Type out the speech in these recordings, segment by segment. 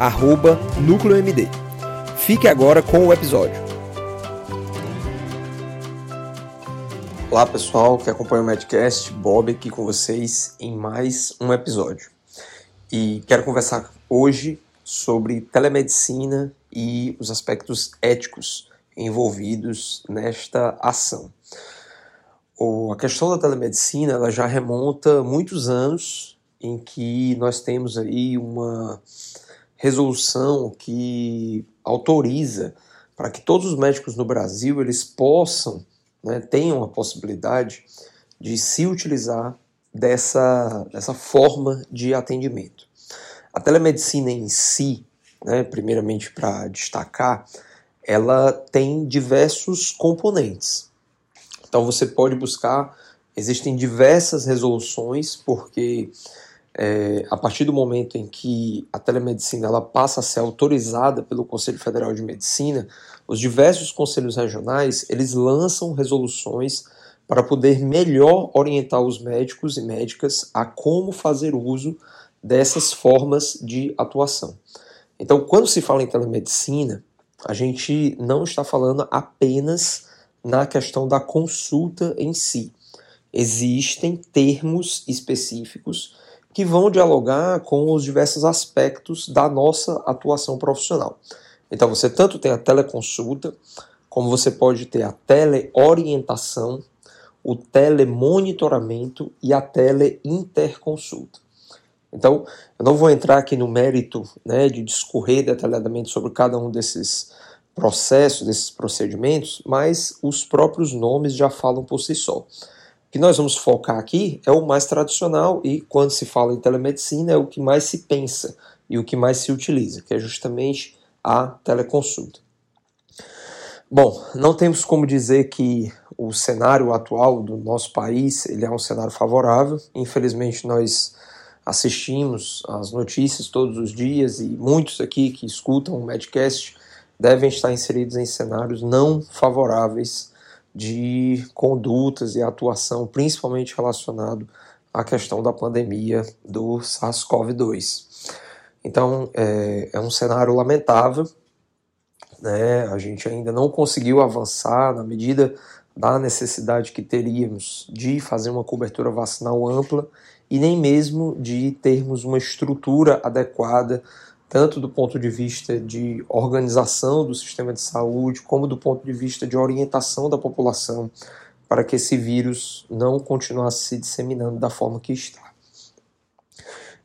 arroba NúcleoMD. Fique agora com o episódio. Olá pessoal que acompanha o Medcast, Bob aqui com vocês em mais um episódio. E quero conversar hoje sobre telemedicina e os aspectos éticos envolvidos nesta ação. a questão da telemedicina ela já remonta muitos anos em que nós temos aí uma resolução que autoriza para que todos os médicos no Brasil eles possam, né, tenham a possibilidade de se utilizar dessa, dessa forma de atendimento. A telemedicina em si, né, primeiramente para destacar, ela tem diversos componentes. Então você pode buscar, existem diversas resoluções, porque é, a partir do momento em que a telemedicina ela passa a ser autorizada pelo Conselho Federal de Medicina, os diversos conselhos regionais eles lançam resoluções para poder melhor orientar os médicos e médicas a como fazer uso dessas formas de atuação. Então, quando se fala em telemedicina, a gente não está falando apenas na questão da consulta em si. Existem termos específicos que vão dialogar com os diversos aspectos da nossa atuação profissional. Então, você tanto tem a teleconsulta, como você pode ter a teleorientação, o telemonitoramento e a teleinterconsulta. Então, eu não vou entrar aqui no mérito né, de discorrer detalhadamente sobre cada um desses processos, desses procedimentos, mas os próprios nomes já falam por si só. Que nós vamos focar aqui é o mais tradicional e, quando se fala em telemedicina, é o que mais se pensa e o que mais se utiliza, que é justamente a teleconsulta. Bom, não temos como dizer que o cenário atual do nosso país ele é um cenário favorável. Infelizmente, nós assistimos as notícias todos os dias e muitos aqui que escutam o Medcast devem estar inseridos em cenários não favoráveis de condutas e atuação, principalmente relacionado à questão da pandemia do SARS-CoV-2. Então é, é um cenário lamentável, né? A gente ainda não conseguiu avançar na medida da necessidade que teríamos de fazer uma cobertura vacinal ampla e nem mesmo de termos uma estrutura adequada, tanto do ponto de vista de organização do sistema de saúde, como do ponto de vista de orientação da população, para que esse vírus não continuasse se disseminando da forma que está.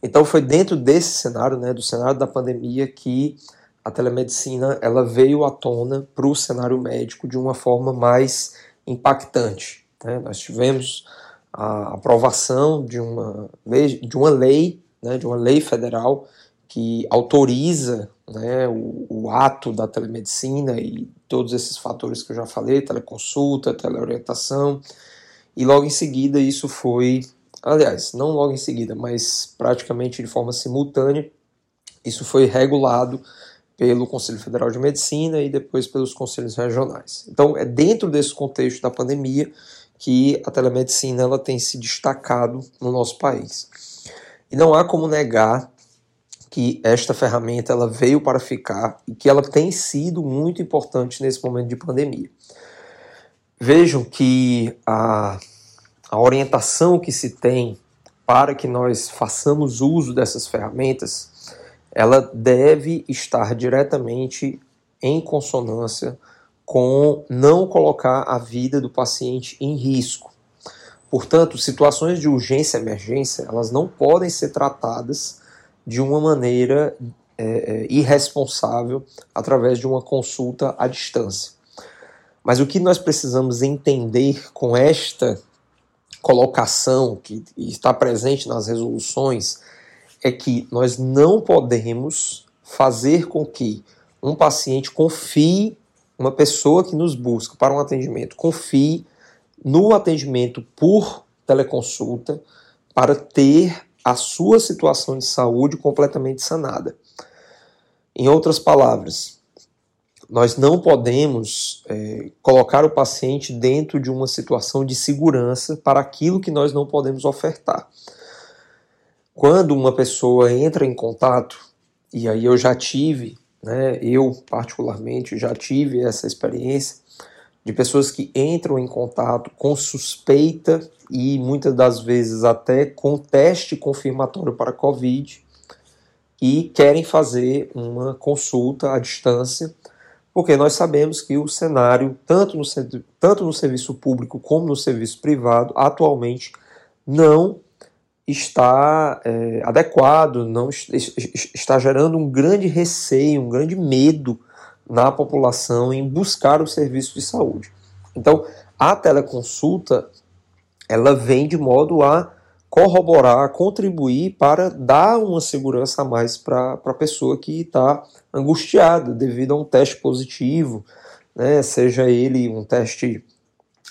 Então foi dentro desse cenário, né, do cenário da pandemia, que a telemedicina ela veio à tona para o cenário médico de uma forma mais impactante. Né? Nós tivemos a aprovação de uma lei, de uma lei, né, de uma lei federal que autoriza né, o, o, ato da telemedicina e todos esses fatores que eu já falei, teleconsulta, teleorientação, e logo em seguida isso foi, aliás, não logo em seguida, mas praticamente de forma simultânea, isso foi regulado pelo Conselho Federal de Medicina e depois pelos conselhos regionais. Então, é dentro desse contexto da pandemia que a telemedicina ela tem se destacado no nosso país. E não há como negar que esta ferramenta ela veio para ficar e que ela tem sido muito importante nesse momento de pandemia. Vejam que a, a orientação que se tem para que nós façamos uso dessas ferramentas, ela deve estar diretamente em consonância com não colocar a vida do paciente em risco. Portanto, situações de urgência e emergência, elas não podem ser tratadas de uma maneira é, é, irresponsável através de uma consulta à distância. Mas o que nós precisamos entender com esta colocação que está presente nas resoluções é que nós não podemos fazer com que um paciente confie, uma pessoa que nos busca para um atendimento, confie no atendimento por teleconsulta para ter a sua situação de saúde completamente sanada. Em outras palavras, nós não podemos é, colocar o paciente dentro de uma situação de segurança para aquilo que nós não podemos ofertar. Quando uma pessoa entra em contato, e aí eu já tive, né, eu particularmente já tive essa experiência, de pessoas que entram em contato com suspeita e muitas das vezes até com teste confirmatório para Covid e querem fazer uma consulta à distância, porque nós sabemos que o cenário, tanto no, tanto no serviço público como no serviço privado, atualmente não está é, adequado, não está gerando um grande receio, um grande medo na população em buscar o serviço de saúde. Então, a teleconsulta ela vem de modo a corroborar, contribuir para dar uma segurança a mais para a pessoa que está angustiada devido a um teste positivo, né? seja ele um teste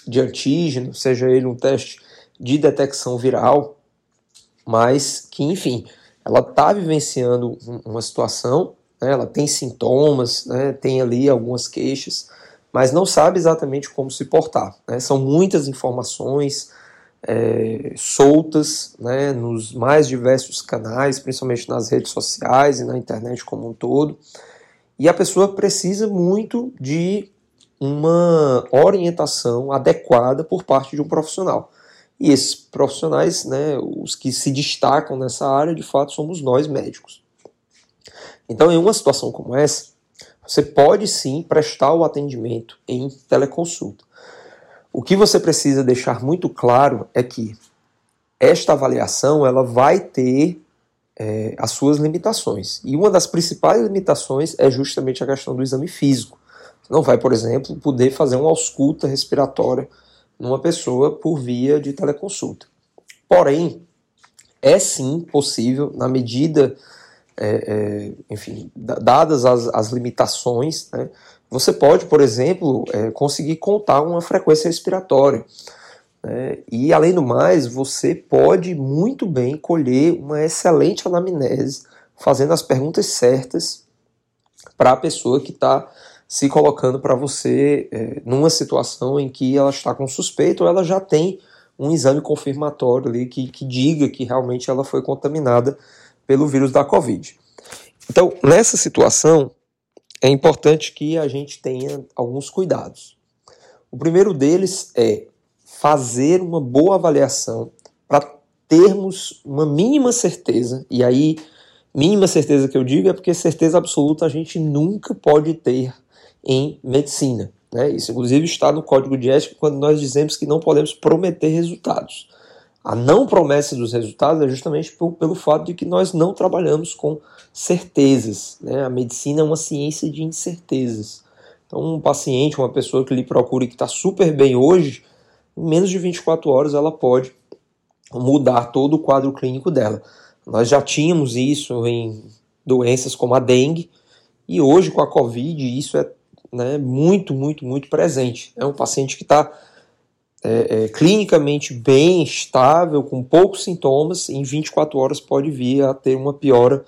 de antígeno, seja ele um teste de detecção viral, mas que, enfim, ela está vivenciando uma situação né, ela tem sintomas, né, tem ali algumas queixas, mas não sabe exatamente como se portar. Né? São muitas informações é, soltas né, nos mais diversos canais, principalmente nas redes sociais e na internet como um todo, e a pessoa precisa muito de uma orientação adequada por parte de um profissional. E esses profissionais, né, os que se destacam nessa área, de fato, somos nós médicos. Então, em uma situação como essa, você pode sim prestar o atendimento em teleconsulta. O que você precisa deixar muito claro é que esta avaliação ela vai ter é, as suas limitações. E uma das principais limitações é justamente a questão do exame físico. Você não vai, por exemplo, poder fazer uma ausculta respiratória numa pessoa por via de teleconsulta. Porém, é sim possível, na medida é, é, enfim, dadas as, as limitações, né, você pode, por exemplo, é, conseguir contar uma frequência respiratória. Né, e, além do mais, você pode muito bem colher uma excelente anamnese, fazendo as perguntas certas para a pessoa que está se colocando para você é, numa situação em que ela está com suspeito ou ela já tem um exame confirmatório ali que, que diga que realmente ela foi contaminada pelo vírus da Covid. Então, nessa situação, é importante que a gente tenha alguns cuidados. O primeiro deles é fazer uma boa avaliação para termos uma mínima certeza, e aí, mínima certeza que eu digo é porque certeza absoluta a gente nunca pode ter em medicina. Né? Isso, inclusive, está no código de ética quando nós dizemos que não podemos prometer resultados. A não promessa dos resultados é justamente por, pelo fato de que nós não trabalhamos com certezas. Né? A medicina é uma ciência de incertezas. Então, um paciente, uma pessoa que lhe procura e que está super bem hoje, em menos de 24 horas ela pode mudar todo o quadro clínico dela. Nós já tínhamos isso em doenças como a dengue, e hoje com a Covid isso é né, muito, muito, muito presente. É um paciente que está é, é, clinicamente bem estável, com poucos sintomas, em 24 horas pode vir a ter uma piora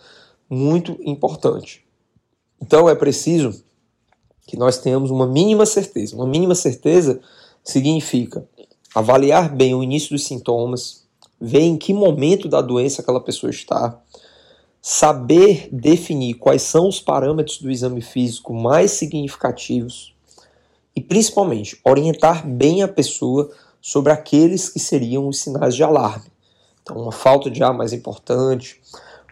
muito importante. Então é preciso que nós tenhamos uma mínima certeza. Uma mínima certeza significa avaliar bem o início dos sintomas, ver em que momento da doença aquela pessoa está, saber definir quais são os parâmetros do exame físico mais significativos e principalmente orientar bem a pessoa sobre aqueles que seriam os sinais de alarme. Então, uma falta de ar mais importante.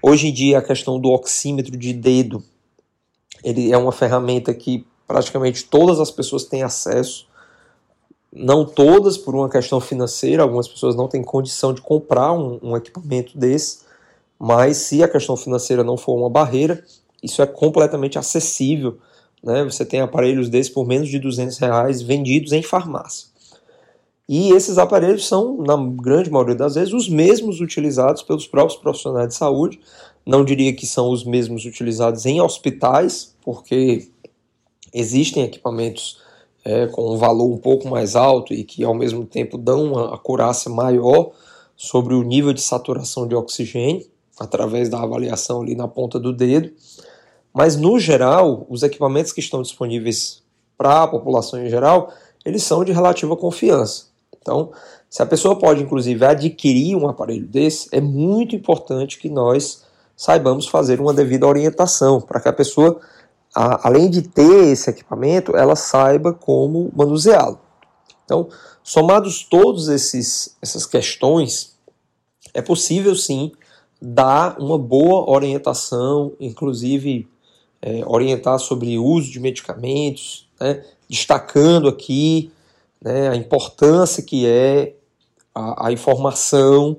Hoje em dia, a questão do oxímetro de dedo, ele é uma ferramenta que praticamente todas as pessoas têm acesso. Não todas por uma questão financeira, algumas pessoas não têm condição de comprar um, um equipamento desse, mas se a questão financeira não for uma barreira, isso é completamente acessível né? Você tem aparelhos desses por menos de 200 reais vendidos em farmácia. E esses aparelhos são, na grande maioria das vezes, os mesmos utilizados pelos próprios profissionais de saúde Não diria que são os mesmos utilizados em hospitais, porque existem equipamentos é, com um valor um pouco mais alto e que ao mesmo tempo dão uma acurácia maior sobre o nível de saturação de oxigênio através da avaliação ali na ponta do dedo. Mas no geral, os equipamentos que estão disponíveis para a população em geral, eles são de relativa confiança. Então, se a pessoa pode inclusive adquirir um aparelho desse, é muito importante que nós saibamos fazer uma devida orientação para que a pessoa a, além de ter esse equipamento, ela saiba como manuseá-lo. Então, somados todos esses essas questões, é possível sim dar uma boa orientação, inclusive é, orientar sobre uso de medicamentos, né, destacando aqui né, a importância que é a, a, informação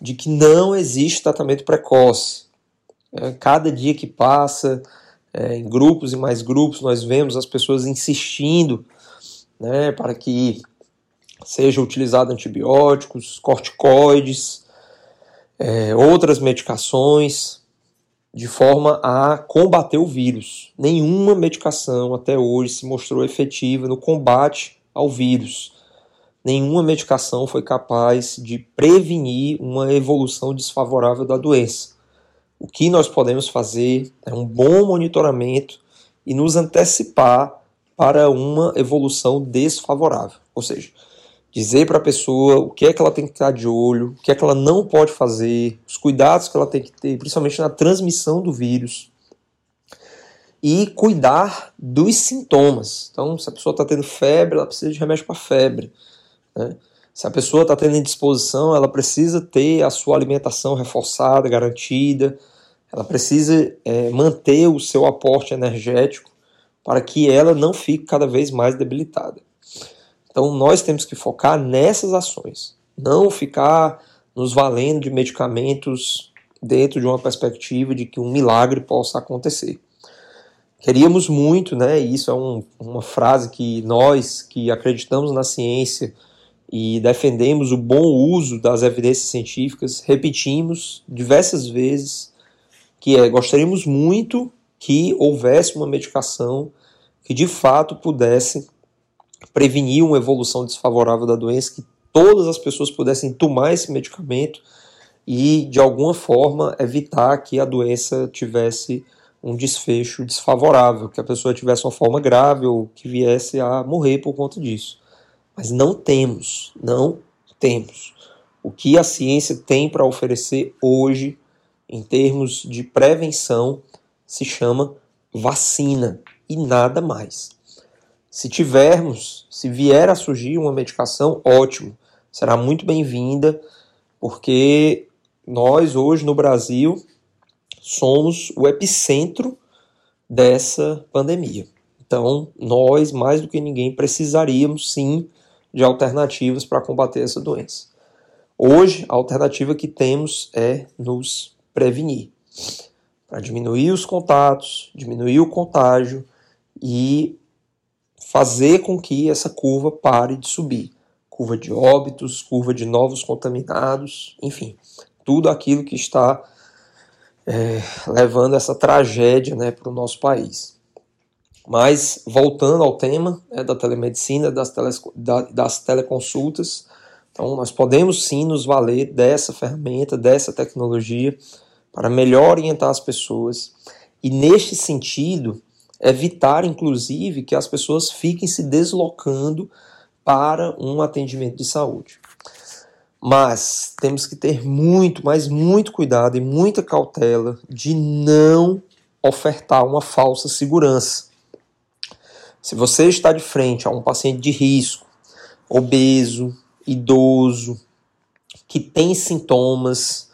de que não existe tratamento precoce. É, cada dia que passa, é, em grupos e mais grupos, nós vemos as pessoas insistindo né, para que seja utilizado antibióticos, corticoides, é, outras medicações, de forma a combater o vírus. Nenhuma medicação até hoje se mostrou efetiva no combate ao vírus. Nenhuma medicação foi capaz de prevenir uma evolução desfavorável da doença. O que nós podemos fazer é um bom monitoramento e nos antecipar para uma evolução desfavorável. Ou seja, dizer para a pessoa o que é que ela tem que estar de olho, o que é que ela não pode fazer, os cuidados que ela tem que ter, principalmente na transmissão do vírus. E cuidar dos sintomas. Então, se a pessoa está tendo febre, ela precisa de remédio para febre. Né? Se a pessoa está tendo indisposição, ela precisa ter a sua alimentação reforçada, garantida, ela precisa é, manter o seu aporte energético para que ela não fique cada vez mais debilitada. Então nós temos que focar nessas ações, não ficar nos valendo de medicamentos dentro de uma perspectiva de que um milagre possa acontecer. Queríamos muito, né? E isso é um, uma frase que nós que acreditamos na ciência e defendemos o bom uso das evidências científicas repetimos diversas vezes que é gostaríamos muito que houvesse uma medicação que de fato pudesse prevenir uma evolução desfavorável da doença, que todas as pessoas pudessem tomar esse medicamento e de alguma forma evitar que a doença tivesse um desfecho desfavorável, que a pessoa tivesse uma forma grave ou que viesse a morrer por conta disso. Mas não temos, não temos. O que a ciência tem para oferecer hoje em termos de prevenção, se chama vacina e nada mais. Se tivermos, se vier a surgir uma medicação, ótimo, será muito bem-vinda, porque nós hoje no Brasil somos o epicentro dessa pandemia. Então, nós, mais do que ninguém, precisaríamos sim de alternativas para combater essa doença. Hoje, a alternativa que temos é nos prevenir, para diminuir os contatos, diminuir o contágio e fazer com que essa curva pare de subir. Curva de óbitos, curva de novos contaminados, enfim, tudo aquilo que está é, levando essa tragédia né, para o nosso país. Mas, voltando ao tema né, da telemedicina, das, tele, da, das teleconsultas, então nós podemos sim nos valer dessa ferramenta, dessa tecnologia, para melhor orientar as pessoas e, neste sentido, evitar, inclusive, que as pessoas fiquem se deslocando para um atendimento de saúde. Mas temos que ter muito, mas muito cuidado e muita cautela de não ofertar uma falsa segurança. Se você está de frente a um paciente de risco, obeso, idoso, que tem sintomas,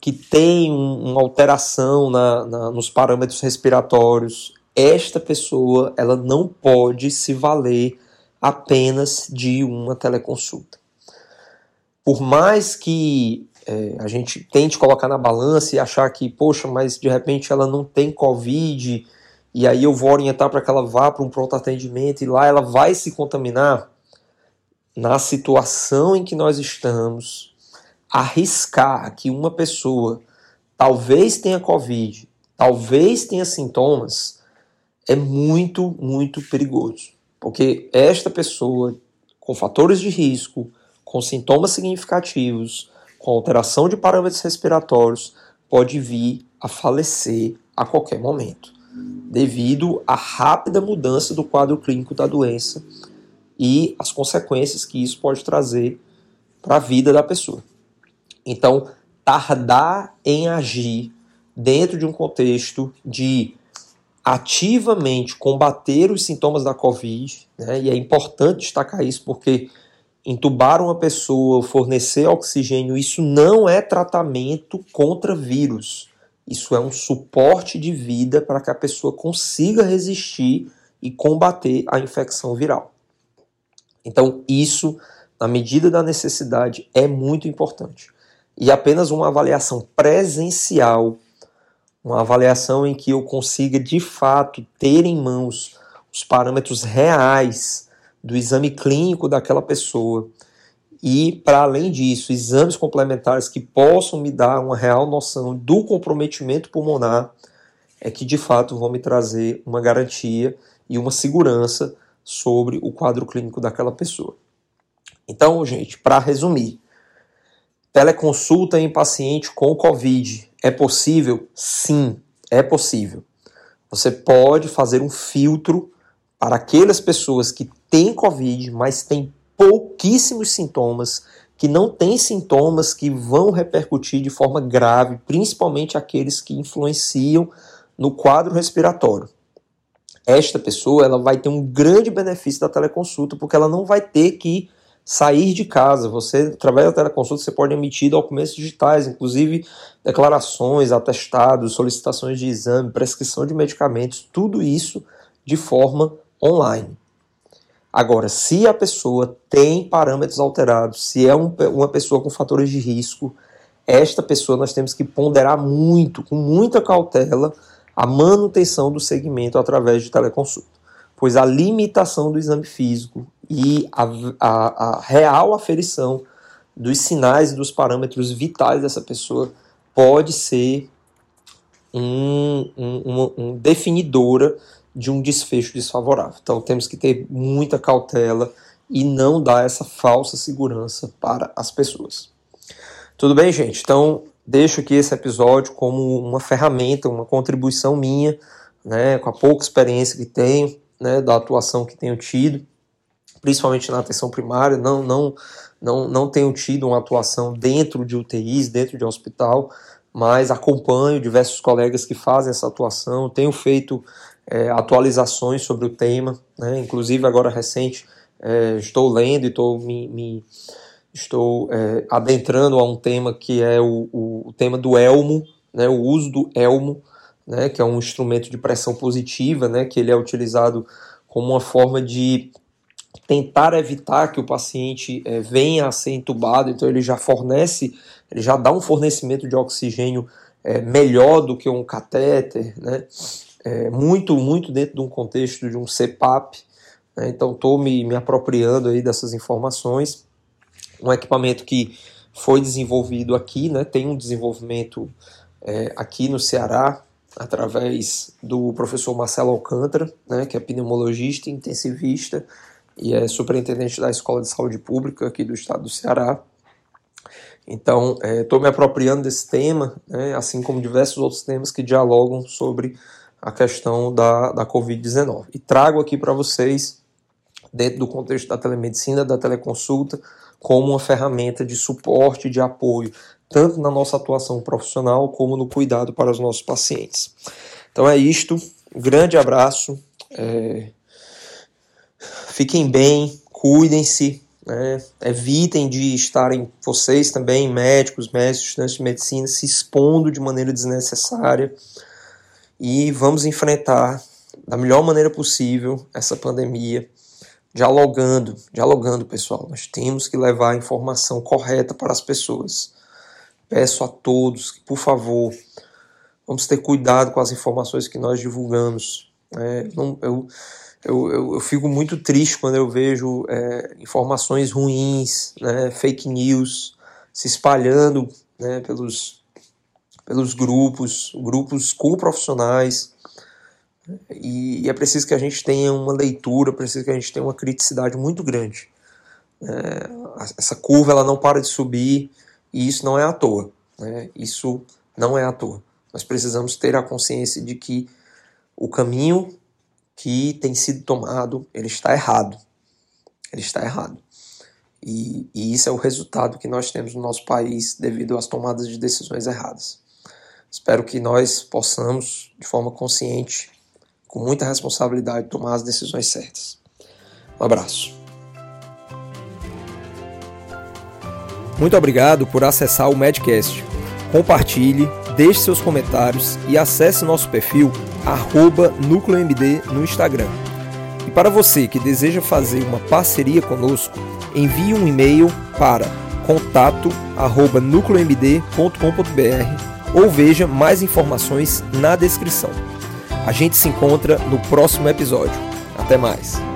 que tem uma alteração na, na, nos parâmetros respiratórios, esta pessoa ela não pode se valer apenas de uma teleconsulta. Por mais que é, a gente tente colocar na balança e achar que, poxa, mas de repente ela não tem Covid, e aí eu vou orientar para que ela vá para um pronto atendimento e lá ela vai se contaminar, na situação em que nós estamos, arriscar que uma pessoa talvez tenha Covid, talvez tenha sintomas, é muito, muito perigoso. Porque esta pessoa com fatores de risco, com sintomas significativos, com alteração de parâmetros respiratórios, pode vir a falecer a qualquer momento, devido à rápida mudança do quadro clínico da doença e as consequências que isso pode trazer para a vida da pessoa. Então, tardar em agir dentro de um contexto de ativamente combater os sintomas da Covid, né, e é importante destacar isso porque entubar uma pessoa, fornecer oxigênio, isso não é tratamento contra vírus. Isso é um suporte de vida para que a pessoa consiga resistir e combater a infecção viral. Então, isso, na medida da necessidade, é muito importante. E apenas uma avaliação presencial, uma avaliação em que eu consiga de fato ter em mãos os parâmetros reais do exame clínico daquela pessoa. E, para além disso, exames complementares que possam me dar uma real noção do comprometimento pulmonar, é que de fato vão me trazer uma garantia e uma segurança sobre o quadro clínico daquela pessoa. Então, gente, para resumir, teleconsulta em paciente com Covid é possível? Sim, é possível. Você pode fazer um filtro para aquelas pessoas que têm Covid, mas têm pouquíssimos sintomas, que não têm sintomas que vão repercutir de forma grave, principalmente aqueles que influenciam no quadro respiratório esta pessoa ela vai ter um grande benefício da teleconsulta, porque ela não vai ter que sair de casa. Você, através da teleconsulta, você pode emitir documentos digitais, inclusive declarações, atestados, solicitações de exame, prescrição de medicamentos, tudo isso de forma online. Agora, se a pessoa tem parâmetros alterados, se é um, uma pessoa com fatores de risco, esta pessoa nós temos que ponderar muito, com muita cautela, a manutenção do segmento através de teleconsulta, pois a limitação do exame físico e a, a, a real aferição dos sinais e dos parâmetros vitais dessa pessoa pode ser um, um, um, definidora de um desfecho desfavorável. Então temos que ter muita cautela e não dar essa falsa segurança para as pessoas. Tudo bem, gente? Então deixo aqui esse episódio como uma ferramenta, uma contribuição minha, né, com a pouca experiência que tenho, né, da atuação que tenho tido, principalmente na atenção primária, não, não, não, não tenho tido uma atuação dentro de UTIs, dentro de hospital, mas acompanho diversos colegas que fazem essa atuação, tenho feito é, atualizações sobre o tema, né, inclusive agora recente é, estou lendo e estou me, me estou é, adentrando a um tema que é o, o, o, tema do elmo, né, o uso do elmo, né, que é um instrumento de pressão positiva, né, que ele é utilizado como uma forma de tentar evitar que o paciente é, venha a ser entubado, então ele já fornece, ele já dá um fornecimento de oxigênio é, melhor do que um catéter, né, é, muito, muito dentro de um contexto de um CPAP, né, então estou me, me apropriando aí dessas informações, um equipamento que foi desenvolvido aqui, né, tem um desenvolvimento é, aqui no Ceará, através do professor Marcelo Alcântara, né, que é pneumologista, intensivista e é superintendente da Escola de Saúde Pública aqui do estado do Ceará. Então, estou é, me apropriando desse tema, né, assim como diversos outros temas que dialogam sobre a questão da, da Covid-19. E trago aqui para vocês, dentro do contexto da telemedicina, da teleconsulta, como uma ferramenta de suporte, de apoio, tanto na nossa atuação profissional como no cuidado para os nossos pacientes. Então é isto, um grande abraço, é... fiquem bem, cuidem-se, né? evitem de estarem vocês também, médicos, médicos, estudantes de medicina, se expondo de maneira desnecessária e vamos enfrentar da melhor maneira possível essa pandemia dialogando, dialogando, pessoal. Nós temos que levar a informação correta para as pessoas. Peço a todos que, por favor, vamos ter cuidado com as informações que nós divulgamos. É, não, eu, eu, eu, eu, fico muito triste quando eu vejo é, informações ruins, né, fake news, se espalhando né, pelos, pelos grupos, grupos com profissionais. E é preciso que a gente tenha uma leitura, preciso que a gente tenha uma criticidade muito grande. É, essa curva ela não para de subir e isso não é à toa. Né? Isso não é à toa. Nós precisamos ter a consciência de que o caminho que tem sido tomado ele está errado. Ele está errado. E, e isso é o resultado que nós temos no nosso país devido às tomadas de decisões erradas. Espero que nós possamos, de forma consciente, com muita responsabilidade, tomar as decisões certas. Um abraço. Muito obrigado por acessar o Medcast. Compartilhe, deixe seus comentários e acesse nosso perfil NúcleoMD no Instagram. E para você que deseja fazer uma parceria conosco, envie um e-mail para contato@nucleomd.com.br ou veja mais informações na descrição. A gente se encontra no próximo episódio. Até mais.